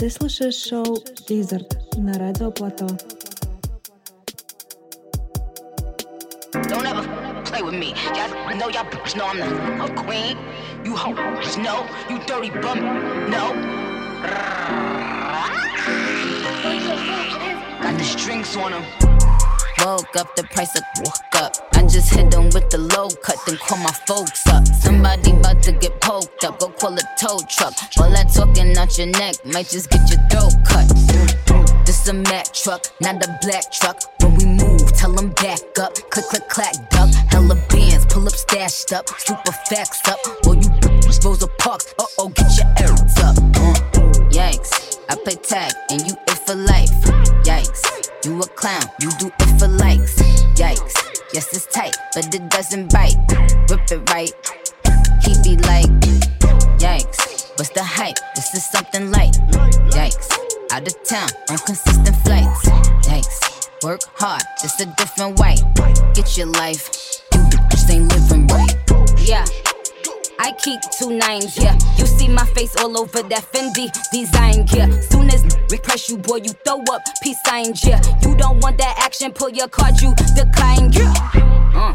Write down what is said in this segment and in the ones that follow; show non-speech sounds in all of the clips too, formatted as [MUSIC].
Ты слушаешь шоу «Дизерт» на Радио Плато. Don't ever play with me. Y'all know y'all bitch know I'm the queen. You hoes know. You dirty bum. No. Got the strings on them. Woke up, the price of woke up. Just hit them with the low cut, then call my folks up. Somebody about to get poked up, go call a tow truck. All that talking out your neck might just get your throat cut. This a Mack truck, not a black truck. When we move, tell them back up. Click, click, clack, duck. Hella bands, pull up, stashed up. Super facts up. Or you Rosa Parks, uh oh, get your errands up. Uh, yikes, I play tag and you it for life. Yikes, you a clown, you do it for likes. Yikes, yes it's tight, but it doesn't bite. Rip it right, he be like, yikes, what's the hype? This is something light. Yikes, out of town on consistent flights. Yikes, work hard, just a different way. Get your life, you just ain't living right. Yeah. I keep two nines, yeah. You see my face all over that Fendi design, yeah. Soon as we press you, boy, you throw up peace signs, yeah. You don't want that action, pull your card, you decline, yeah. Uh.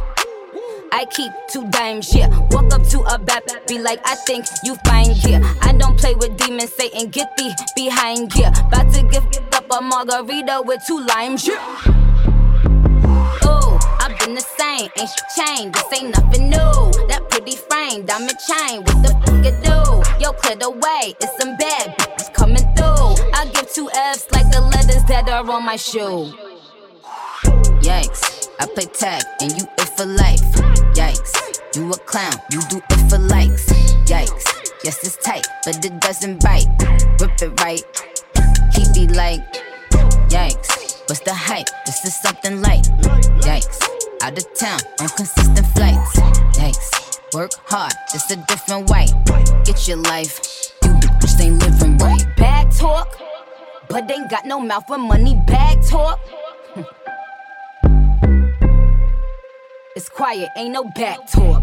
I keep two dimes, yeah. Walk up to a bat, be like, I think you fine, yeah. I don't play with demons, Satan, get thee behind, yeah. About to give up a margarita with two limes, yeah. Ooh, I've been the same, ain't changed? This ain't nothing new. Pretty frame, diamond chain, what the fuck it do? Yo, clear the way, it's some bad bitches coming through. I give two F's like the letters that are on my shoe. Yikes, I play tag and you it for life. Yikes, you a clown, you do it for likes. Yikes, yes it's tight, but it doesn't bite. Rip it right, he be like, yikes, what's the hype? This is something light. Yikes, out of town on consistent flights. Yikes, work hard, just a different way. Get your life, you just ain't living right. Bag talk, but ain't got no mouth for money. Bag talk. [LAUGHS] It's quiet, ain't no back talk.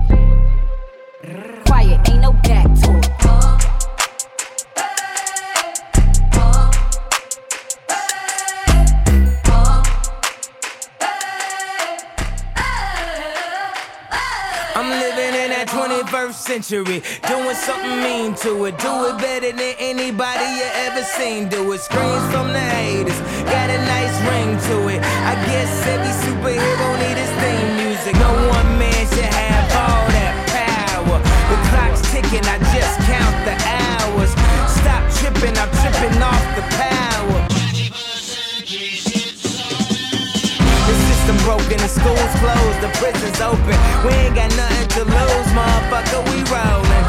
21st century, doing something mean to it. Do it better than anybody you ever seen. Do it. Screams from the haters, got a nice ring to it. I guess every superhero need his theme music. No one man should have all that power. The clock's ticking, I just count the hours. Stop tripping, I'm tripping off the power. The system broken, the school's closed, the prison's open. We ain't got nothing lose, motherfucker, we rollin'.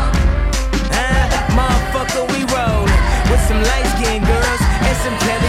Huh? Motherfucker, we rollin'. With some light skinned girls and some Kelly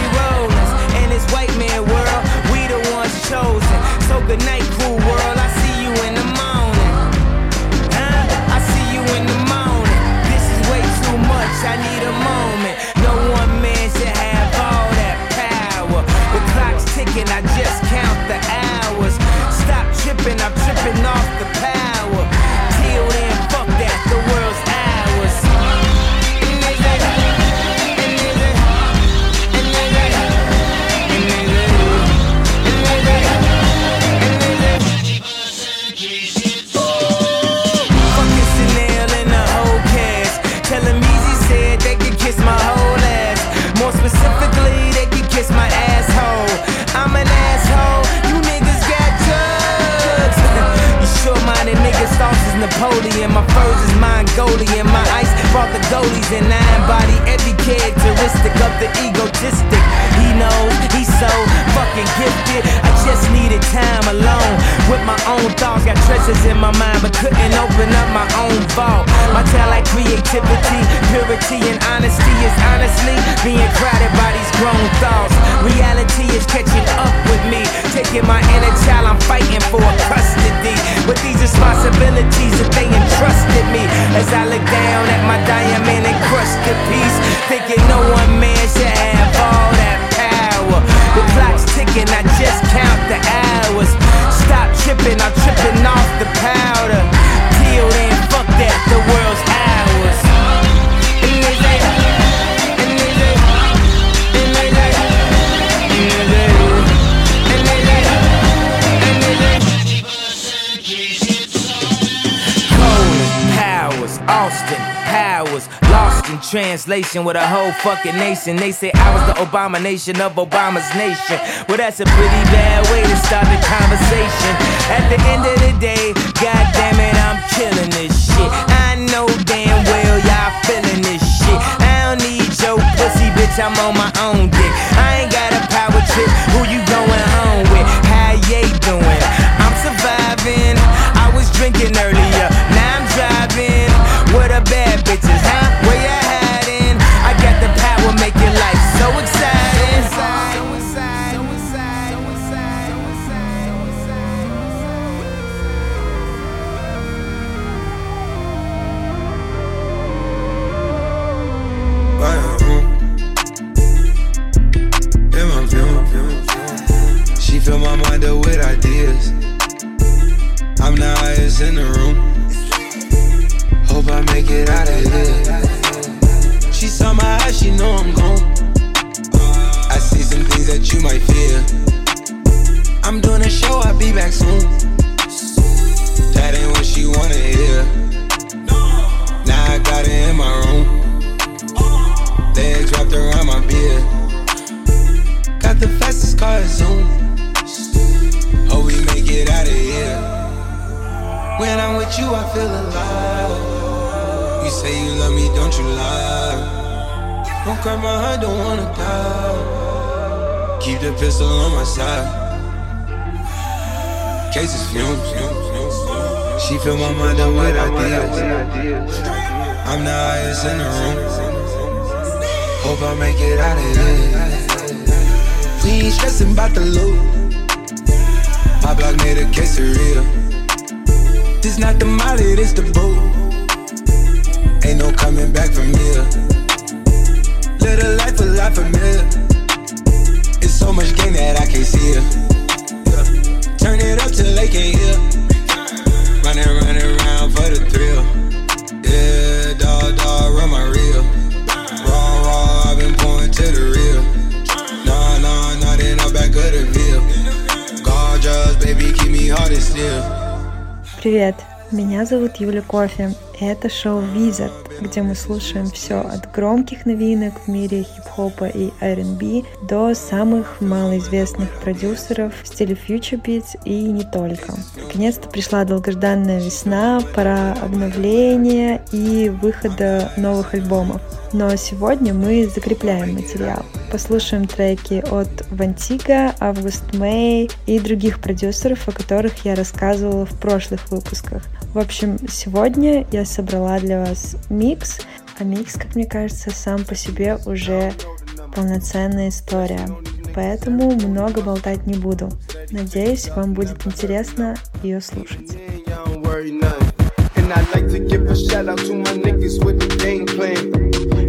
Napoleon. My furs is Mongolian. My ice brought the goalies and I embody every characteristic of the egotistic. He knows he's so fucking gifted. I just needed time alone with my own thoughts. Got treasures in my mind, but couldn't open up my own vault. My talent, creativity, purity, and honesty is honestly being crowded by grown thoughts. Reality is catching up with me, taking my inner child. I'm fighting for custody with these responsibilities that they entrusted me. As I look down at my diamond encrusted piece, thinking no one man should have all that power. The clock's ticking, I just count the hours. Stop tripping, I'm translation with a whole fucking nation. They say I was the abomination of Obama's nation. Well, that's a pretty bad way to start the conversation. At the end of the day, god damn it, I'm killing this shit. I know damn well y'all feeling this shit. I don't need your pussy, bitch, I'm on my own dick. I ain't got a power trip, who you going home with? How you doing? I'm surviving. I was drinking earlier, pistol on my side. Cases fumes. She fill my mind up with ideas. I'm the highest in the room. Hope I make it out of here. We ain't stressing about the loot. My block made a quesadilla. This not the molly, this the boot. Ain't no coming back from here. A life a lot familiar. It's so much game that I can't see it. Turn it up till they can't hear. Running, running around for the thrill. Yeah, dog, dog, run my reel. Raw, raw, I've been pouring to the real. Nah, nah, nah, then I'm back of the veil. Gorgeous, baby, keep me hard and still. Привет, меня зовут Юля Кофе, и это шоу Wizard, где мы слушаем все от громких новинок в мире хип-хопа и R&B до самых малоизвестных продюсеров в стиле Future Beats и не только. Наконец-то пришла долгожданная весна, пора обновления и выхода новых альбомов. Но сегодня мы закрепляем материал. Послушаем треки от Вантига, Август Мэй и других продюсеров, о которых я рассказывала в прошлых выпусках. В общем, сегодня я собрала для вас микс, а микс, как мне кажется, сам по себе уже полноценная история. Поэтому много болтать не буду. Надеюсь, вам будет интересно ее слушать. And I'd like to give a shout out to my niggas with the game plan.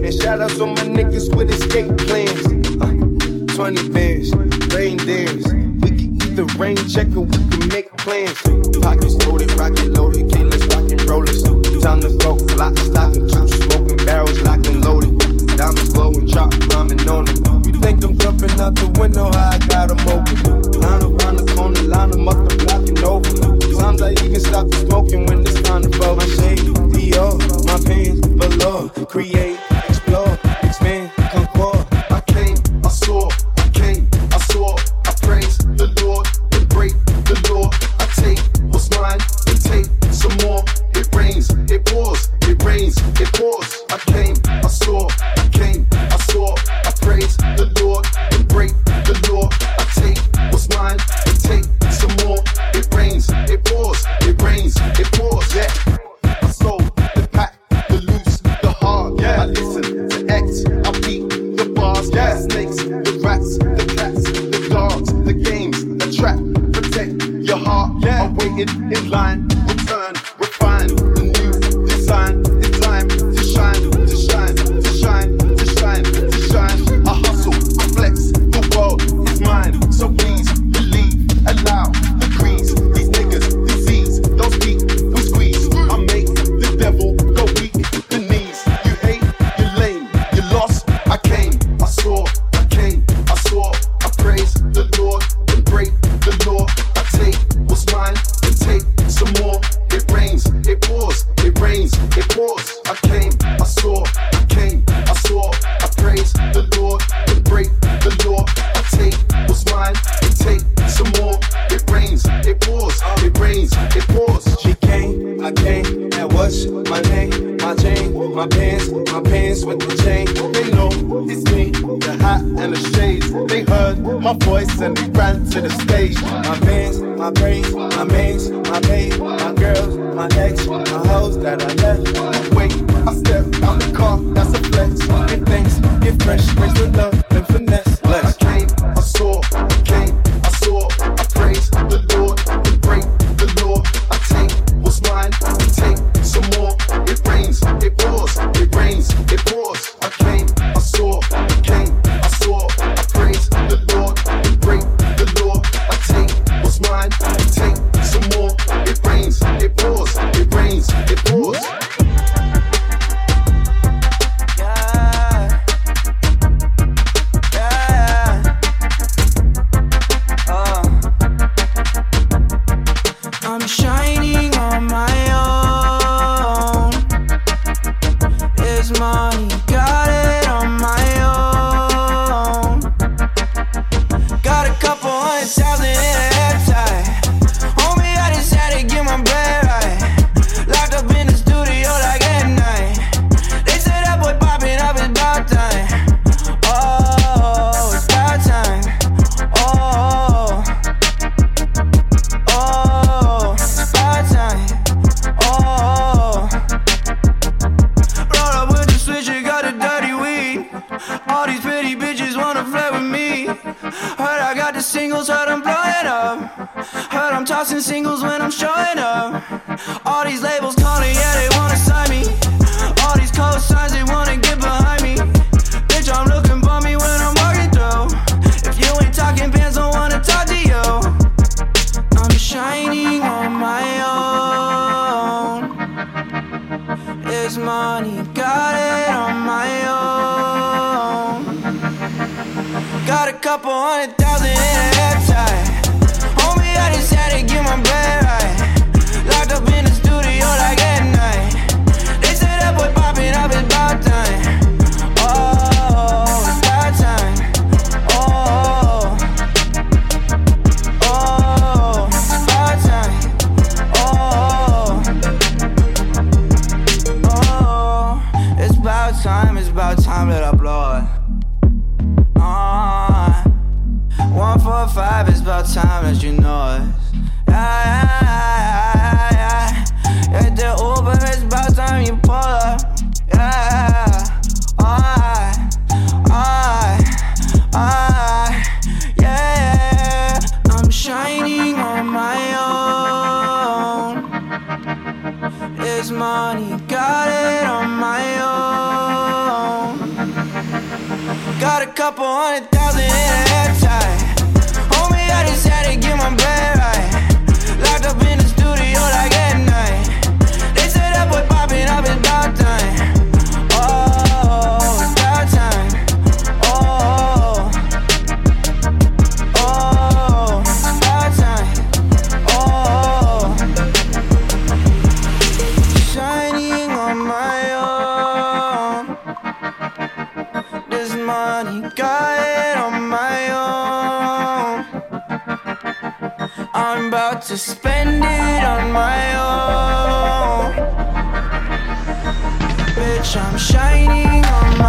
And shout out to my niggas with escape plans. Uh, 20 bands, reindeers. We can either rain check or we can make plans. Pockets loaded, rocket loaded, K-less rock and rollers. Time to go, lock, stock, and two smoking barrels locked and loaded. Diamonds glowing, chop, rhyming on them. You think I'm jumping out the window, I got 'em open. Line around the corner, line 'em up the block and over. Sometimes I even stop smoking when it's time to blow. My shade, Dior, my pants below. Create, explore, expand, know me, the hat and the shades. They heard my voice and they ran to the stage. My bands, my brains, my mains, my babe, my girls, my ex, my hoes that I left. Wait, I step out the car, that's a flex. Get thanks, get fresh, raise the love pretty bitches wanna flirt with me. Heard I got the singles, heard I'm blowing up. Heard I'm tossing singles when I'm showing up. All these labels calling, yeah, they wanna sign me. All these cosigns, they wanna get behind A couple that you know it. Yeah, yeah, yeah, yeah. Hit the Uber, it's about time you pull up. Yeah, alright, alright, alright, yeah. I'm shining on my own. It's money, got it on my own. Got a couple hundred thousand in a hair tie. I just had to get my bread right. Locked up in the studio like at night. They say that boy popping up, it's about time. Spend it on my own. Bitch, I'm shining on my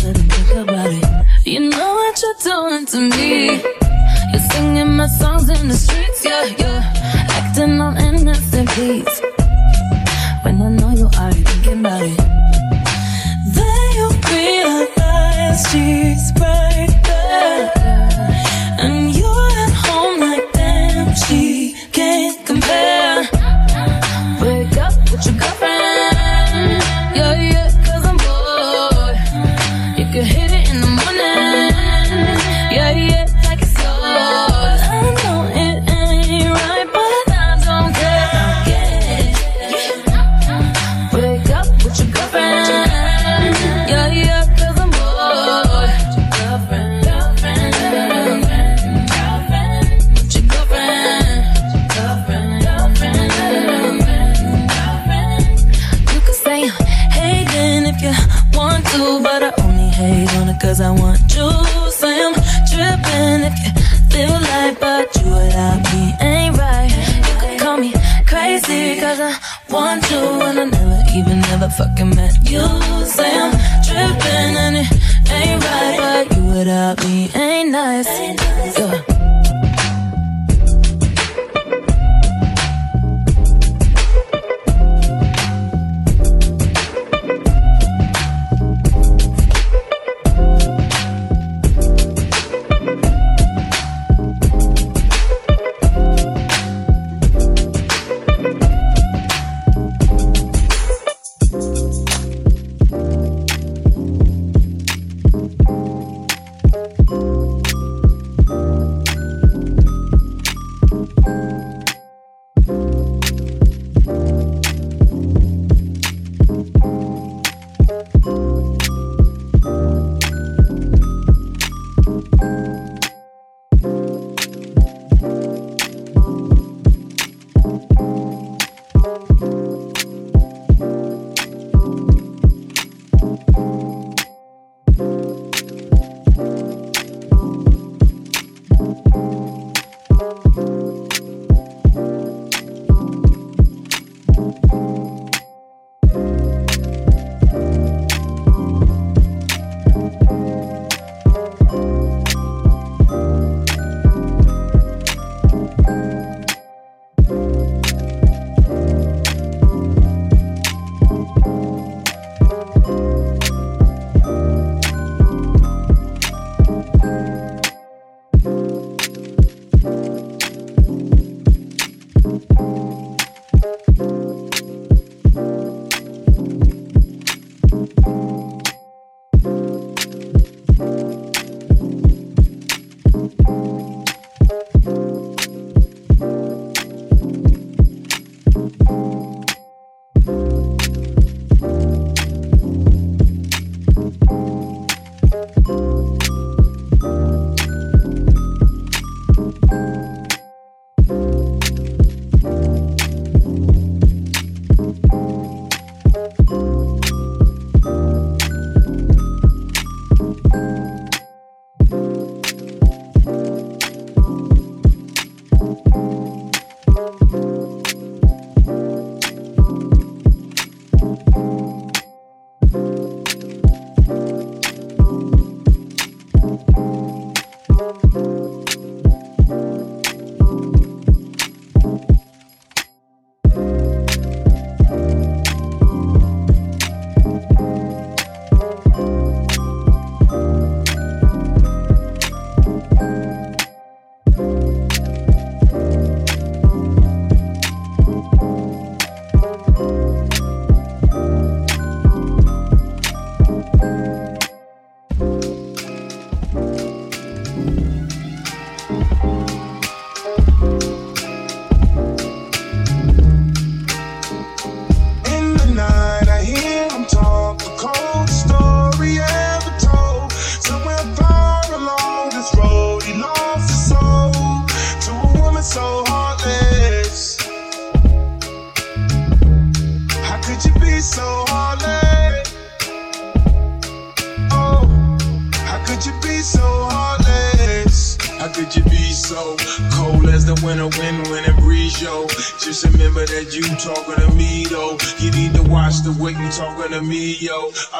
think about it. You know what you're doing to me. You're singing my songs in the street. I want to, and I never even ever fucking met you. Say I'm tripping and it ain't right, but you without me ain't nice. Yeah.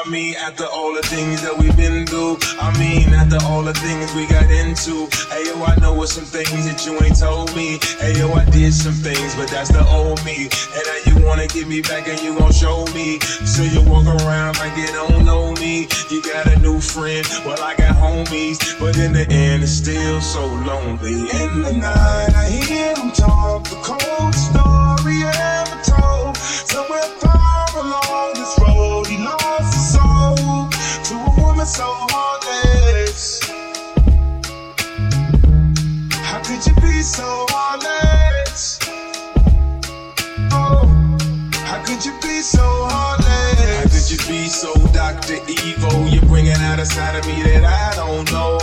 I mean, after all the things that we've been through, I mean, after all the things we got into. Hey, yo, I know what some things that you ain't told me. Hey, yo, I did some things, but that's the old me. And now you wanna get me back and you gon' show me. So you walk around like you don't know me. You got a new friend, well, I got homies. But in the end, it's still so lonely. In the night, I hear him talk the cold story ever told. Somewhere far along this road, so heartless. How could you be so heartless? Oh, how could you be so heartless? How could you be so Dr. Evil? You're bringing out a side of me that I don't know.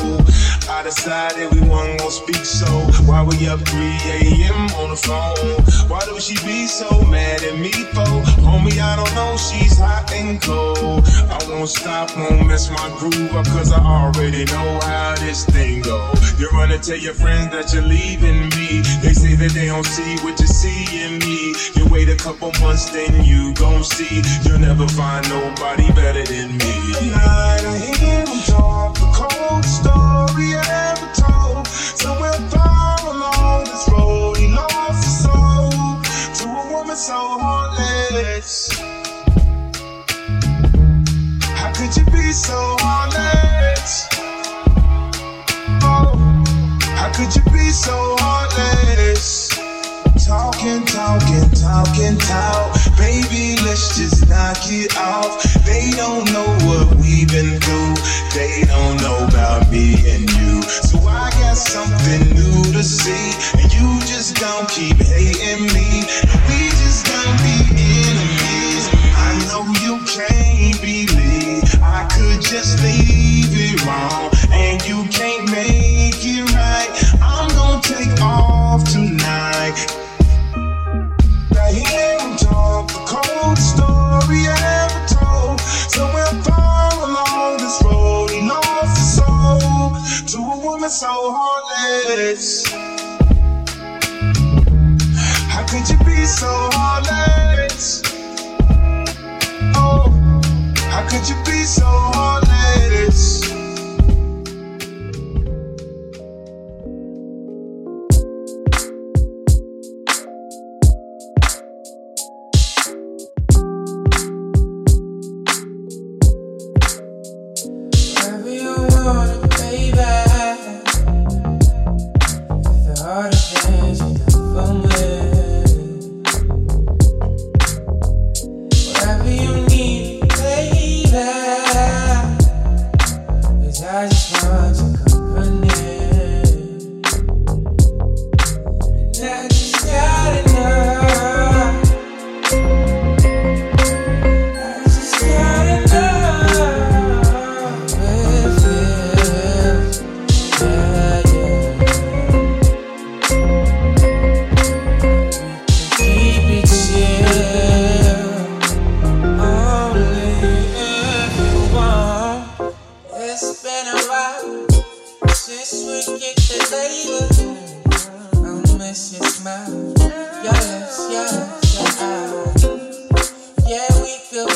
Decided we weren't gonna speak, so why we up 3 a.m. on the phone? Why do she be so mad at me for? Homie, I don't know, she's hot and cold. I won't stop, won't mess my groove up, cause I already know how this thing go. You're gonna tell your friends that you're leaving me. They say that they don't see what you see in me. You wait a couple months, then you gon' see. You'll never find nobody better than me. Night, I hear him talk the cold story ever told. Somewhere far along this road, he lost his soul to a woman so heartless. How could you be so heartless? Oh, how could you be so heartless? Talking, talking, talking, talk. Baby, let's just knock it off. They don't know what we've been through. They don't know about me and you. So I got something new to see. And you just don't keep hating me. We just don't be enemies. I know you can't believe I could just leave it wrong. And you can't make it right. I'm gonna take off tonight. The cold story ever told. Somewhere far along this road, he lost his soul to a woman so heartless. How could you be so heartless? Oh, how could you be so heartless? A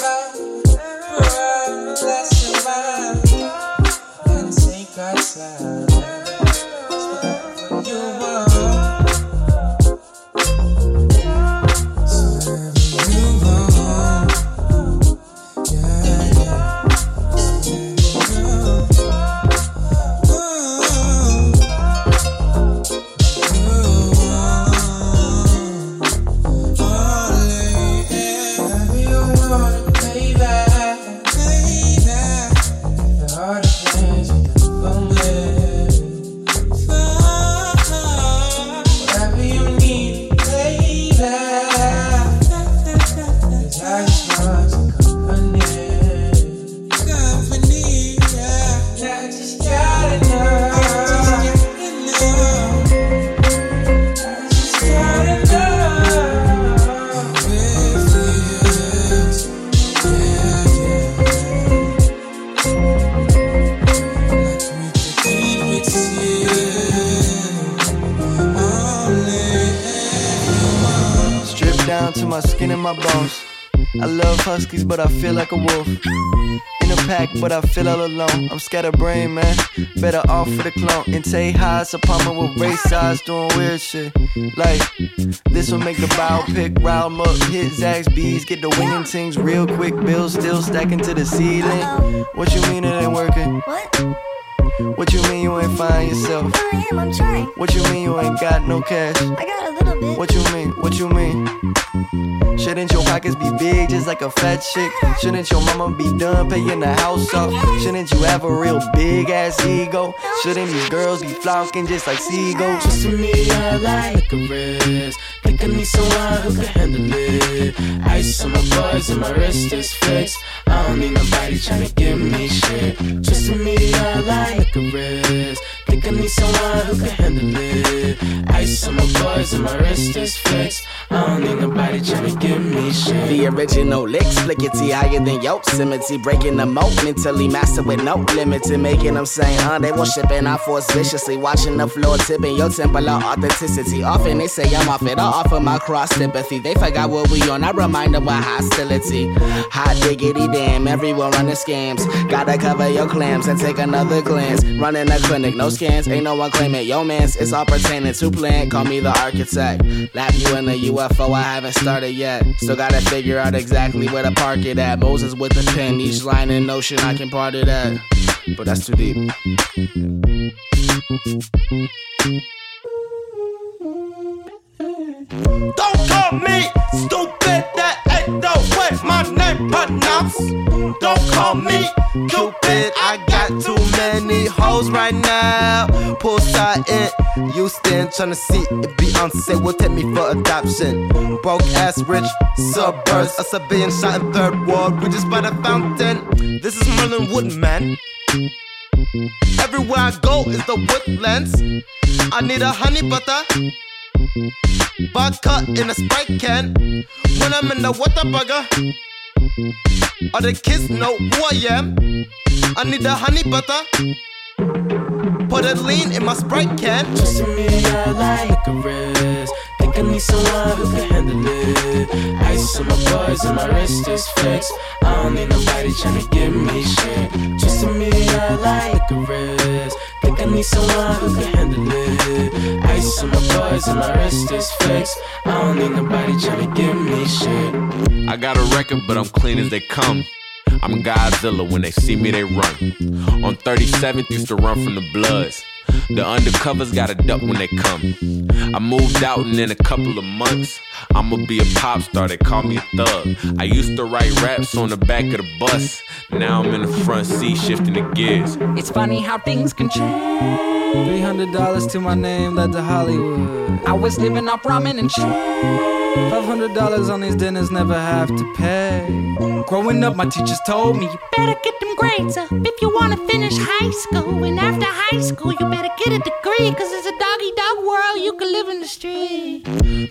lesson while and take our time. But I feel like a wolf. In a pack, but I feel all alone. I'm scatterbrained, man. Better off for the clone. In Tay High's apartment with race eyes doing weird shit. Like, this will make the biopic round up, hit Zaxby's, bees, get the winging things real quick. Bills still stacking to the ceiling. What you mean it ain't working? What? What you mean you ain't find yourself? I am, I'm trying. What you mean you ain't got no cash? I got a little bit. What you mean? What you mean? Shouldn't your pockets be big just like a fat chick? Shouldn't your mama be done paying the house off? Shouldn't you have a real big ass ego? Shouldn't these girls be flocking just like seagulls? Just to me, I like a rest. Think I need someone who can handle it. Ice on my bars and my wrist is fixed. I don't need nobody tryna give me shit. Just to me, I like a rest. Think I need someone who can handle it. Ice on my bars and my wrist is fixed. I don't need nobody tryna give me shit. The original licks, flickety higher than Yosemite. Breaking the moat, mentally master with no limit to making them say, huh, they will shipping our force viciously. Watching the floor tipping your temple of authenticity. Often they say I'm off it, I offer my cross sympathy. They forgot what we on, I remind them what hostility. Hot diggity damn, everyone running scams. Gotta cover your clams and take another glance. Running a clinic, no ain't no one claiming. Yo, mans, it's all pertaining to plan. Call me the architect. Lap you in the UFO, I haven't started yet. Still gotta figure out exactly where to park it at. Moses with the pen, each line in ocean, I can part it at. But that's too deep. Don't call me stupid, that ain't my name pronounced. Don't call me Cupid, I got too many hoes right now. Pull Poolside in Houston, tryna see if Beyonce will take me for adoption. Broke ass rich suburbs, a civilian shot in third world, we just by the fountain. This is Merlin Woodman. Everywhere I go is the woodlands. I need a honey butter. Vodka in a Sprite can. When I'm in the Whataburger. All the kids know who I am. I need a honey butter. Put a lean in my Sprite can. To me, I like a. Think I need someone who can handle it. Ice on my bars and my wrist is fixed. I don't need nobody tryna give me shit. To me, I like rest. Think I need someone who can handle it. Ice on my bars and my wrist is fixed. I don't need nobody tryna give me shit. I got a record, but I'm clean as they come. I'm Godzilla, when they see me, they run. On 37th, used to run from the Bloods. The undercovers gotta duck when they come. I moved out, and in a couple of months, I'ma be a pop star. They call me a thug. I used to write raps on the back of the bus. Now I'm in the front seat, shifting the gears. It's funny how things can change. Three hundred dollars to my name led to Hollywood. I was living off ramen and shit. Five hundred dollars on these dinners, never have to pay. Growing up, my teachers told me you better get them grades up if you wanna finish high school. And after high school, you better get a degree, cause it's a doggy dog world, you can live in the street.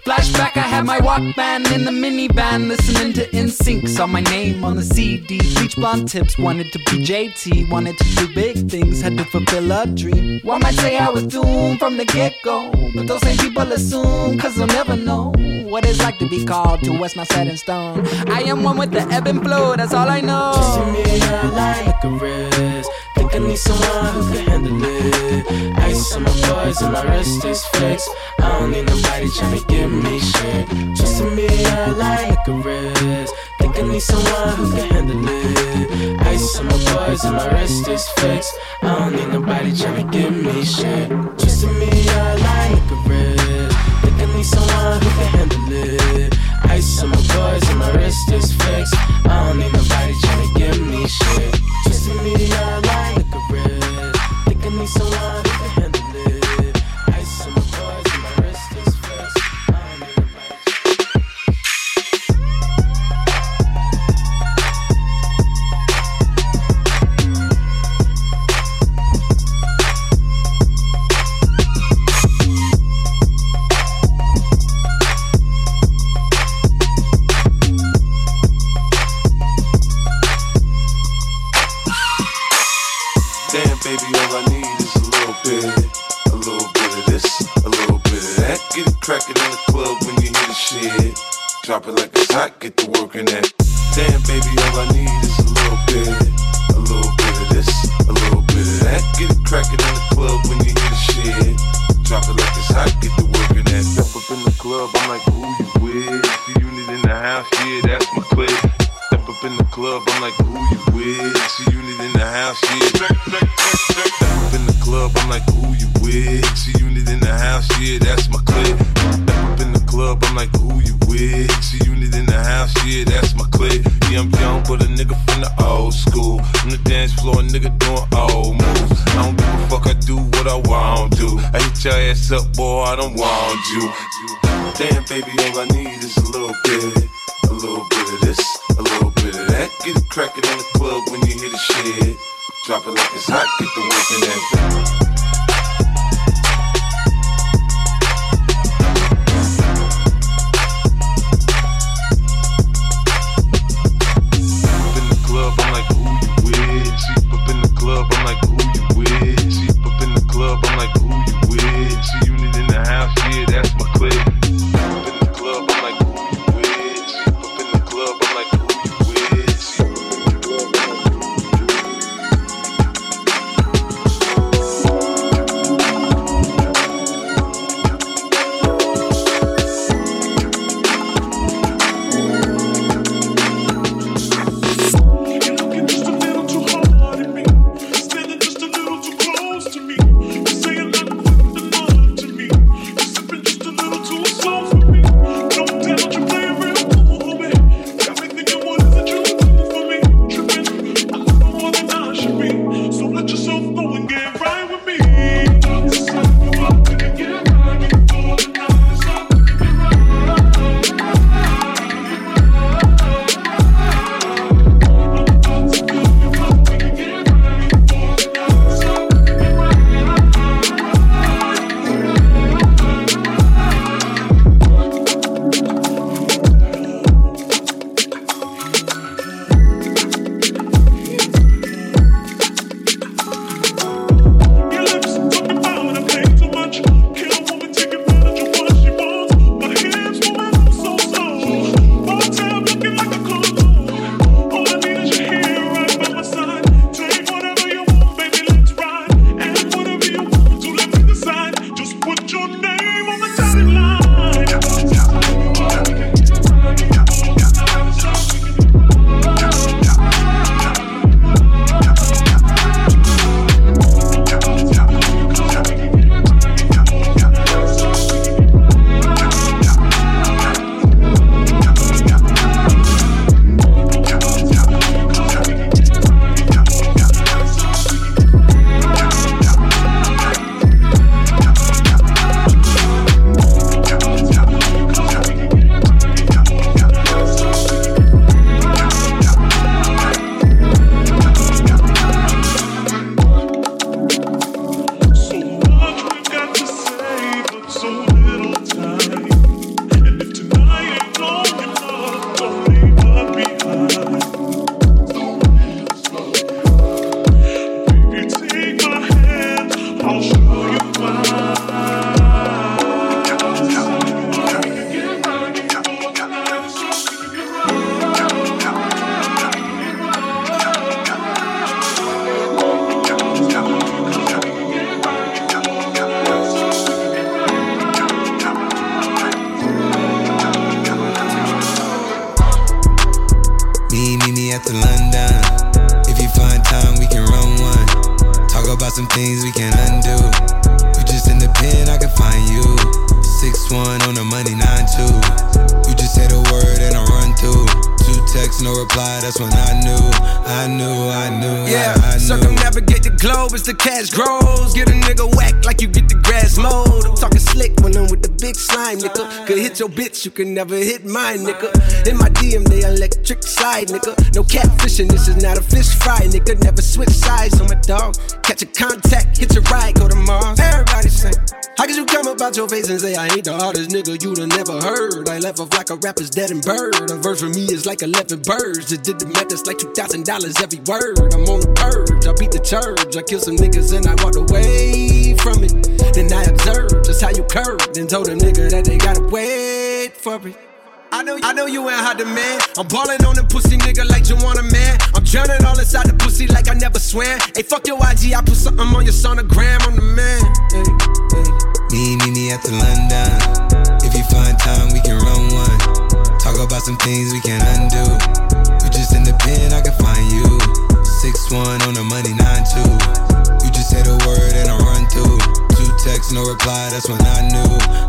Flashback, I had my Walkman in the minivan, listening to NSYNC. Saw my name on the CD. Bleach blonde tips, wanted to be JT, wanted to do big things, had to fulfill a dream. One might say I was doomed from the get go, but those same people assume, cause they'll never know what it's like to be called to what's not set in stone. I am one with the ebb and flow, that's all I know. To rest. Think I need someone who can handle it. Ice on my bars and my wrist is fixed. I don't need nobody tryna give me shit. Just to me, I like a rest. Think I need someone who can handle it. Ice on my bars and my wrist is fixed. I don't need nobody tryna give me shit. Just to me, I like rest. Think I need someone who can handle it. Ice on my bars and my wrist is fixed. I don't need nobody tryna give me shit. Just to me, I like a rest. Think I need someone who can baby, all I need is a little bit. A little bit of this, a little bit of that. Get it crackin' in the club when you hear the shit. Drop it like it's hot, get to work in that. Damn, baby, all I need is a little bit. A little bit of this, a little bit of that. Get it crackin' in the club when you hear the shit. Drop it like it's hot, get to work in that. Step up in the club, I'm like, who you with? The unit in the house, yeah, that's my clique. Step up in the club, I'm like, who you with? G-Unit in the house, yeah. Club, I'm like, who you with? G-Unit in the house, yeah, that's my. Step up in the club, I'm like, who you with? G-Unit in the house, yeah, that's my clique. Yeah, I'm young, but a nigga from the old school. On the dance floor, a nigga doing old moves. I don't give a fuck, I do what I want to. I hit your ass up, boy, I don't want you. Damn, baby, all I need is a little bit. A little bit of this, a little bit of that. Get it crackin' in the club when you hear the shit. Drop it like it's hot, get the work in that. Up in the club, I'm like, who you with? Sheep up in the club, I'm like, who you with? Up in the club, I'm like, who you with? G-Unit in the house, yeah, that's my clique. Circumnavigate the globe as the cash grows. Get a nigga whack like you get the grass mowed. I'm talking slick when I'm with the big slime, nigga. Could hit your bitch, you can never hit mine, nigga. In my DM, they electric slide, nigga. No catfishing, this is not a fish fry, nigga. Never switch sides on my dog. Catch a contact, hit your ride, go to Mars. Everybody sing. How could you come about your face and say I ain't the hardest nigga have never heard? I left off like a rapper's dead and bird. A verse for me is like 11 birds. Just did the math, that's like $2,000 every word. I'm on the purge, I beat the church. I kill some niggas and I walked away from it. Then I observed just how you curved and told a nigga that they gotta wait for it. I know, I know you ain't hot demand. I'm ballin' on the pussy nigga like you want a man. I'm drowning all inside the pussy like I never swam. Hey, fuck your IG, I put something on your sonogram. I'm the man. Hey, hey. Me, me London. If you find time, we can run one. Talk about some things we can undo. You just in the pen, I can find you. Six one on the money, nine two. You just say the word and I run through. Two texts, no reply. That's when I knew,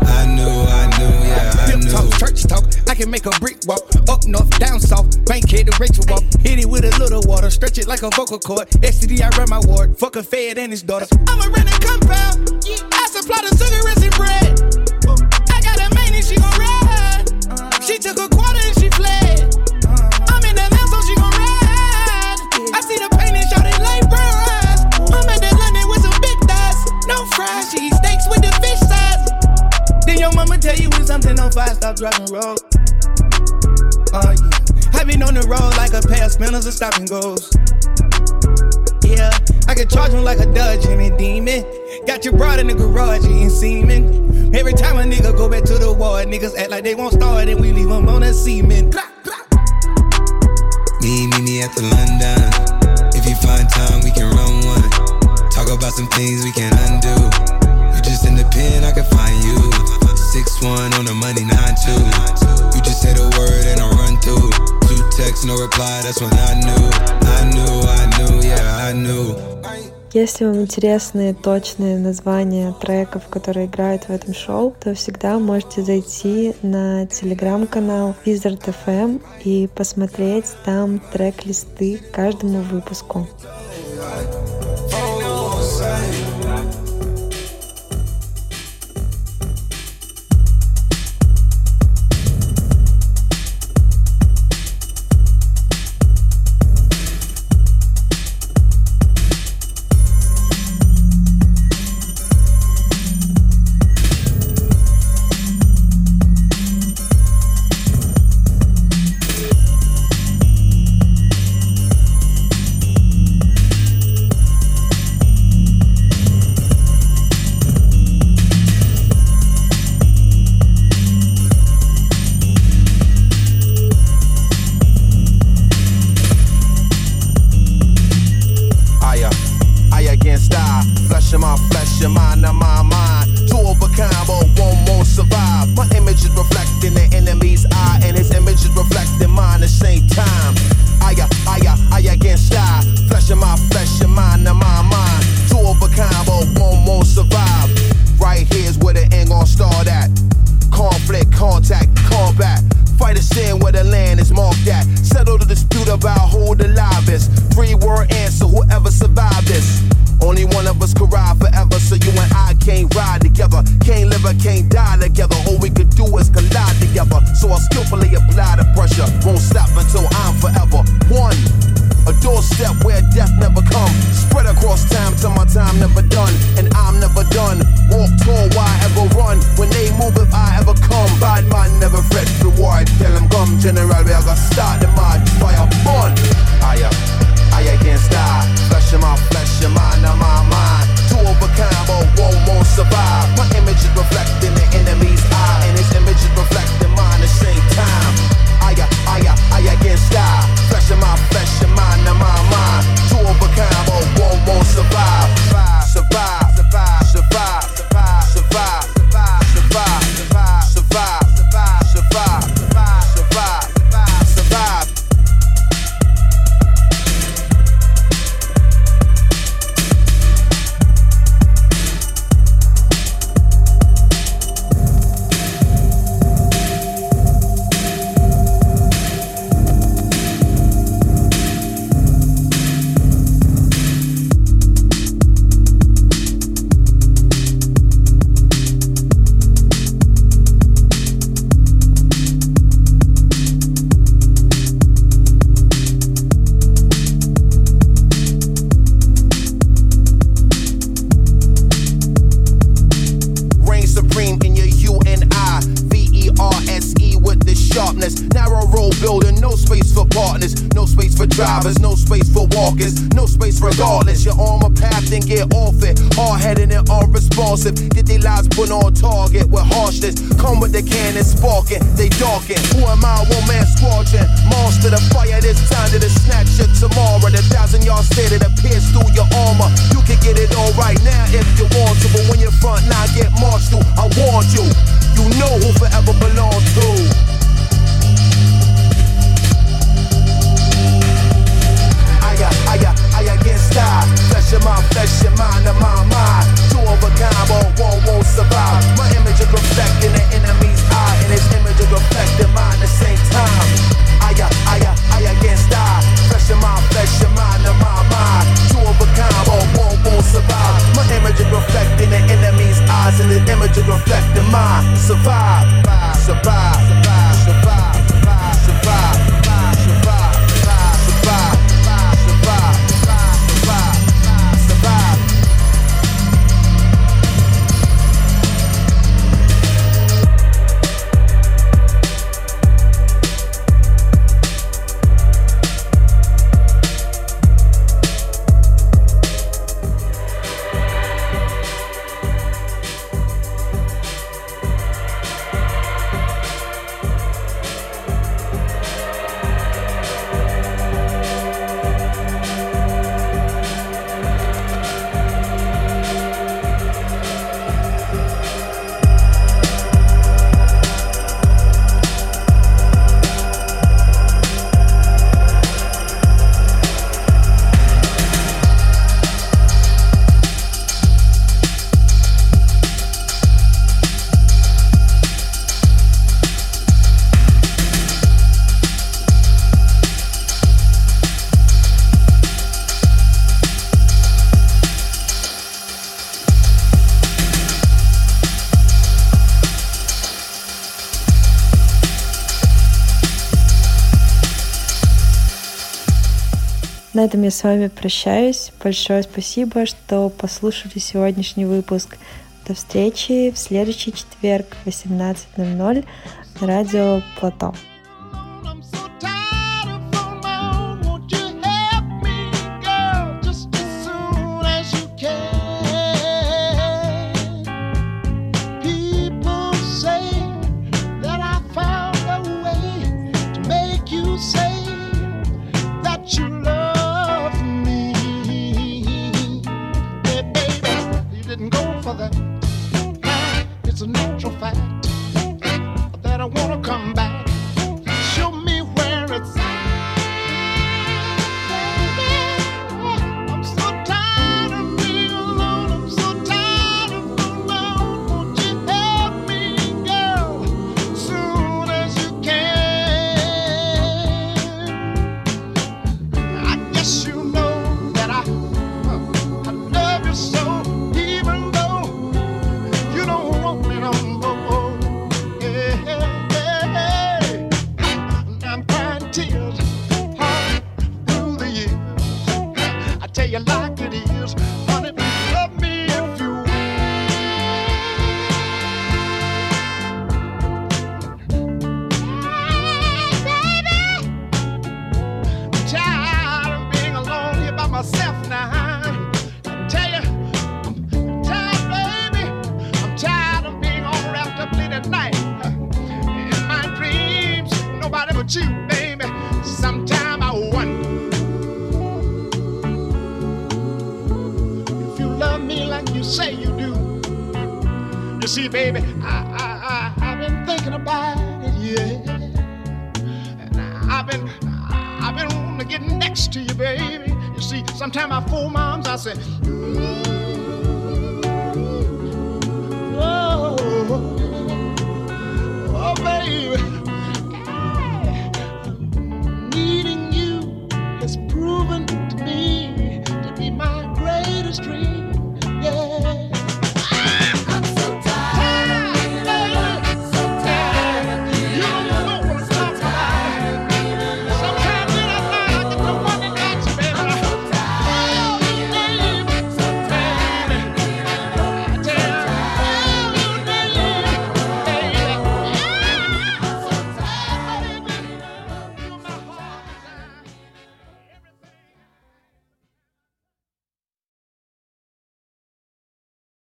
I knew, I knew, yeah, I knew. talk, church talk, I can make a brick walk. Up north, down south, Bankhead to Rachel walk. Hit it with a little water, stretch it like a vocal cord. STD, I run my ward. Fuck a fed and his daughter. I'ma rent a compound. I supply the sugar and bread. I got a main and she gon' ride. She took a quarter stop driving road. Oh yeah. I've been on the road like a pair of spinners and stop and goes. Yeah, I can charge him like a Dodge and a demon. Got your broad in the garage eating semen. Every time a nigga go back to the war, niggas act like they won't start and we leave them on a semen. Me, me, me at the London. If you find time, we can run one. Talk about some things we can undo. You just in the pen, I can find you. Six one on the money, nine two. You just say the word and I run through. Two texts, no reply. That's when I knew, I knew, I knew, yeah, I knew. Если вам интересны точные названия треков, которые играют в этом шоу, то всегда можете зайти на телеграм-канал Wizard FM и посмотреть там трек-листы к каждому выпуску. I, На этом я с вами прощаюсь. Большое спасибо, что послушали сегодняшний выпуск. До встречи в следующий четверг в 18.00 на радио Платон.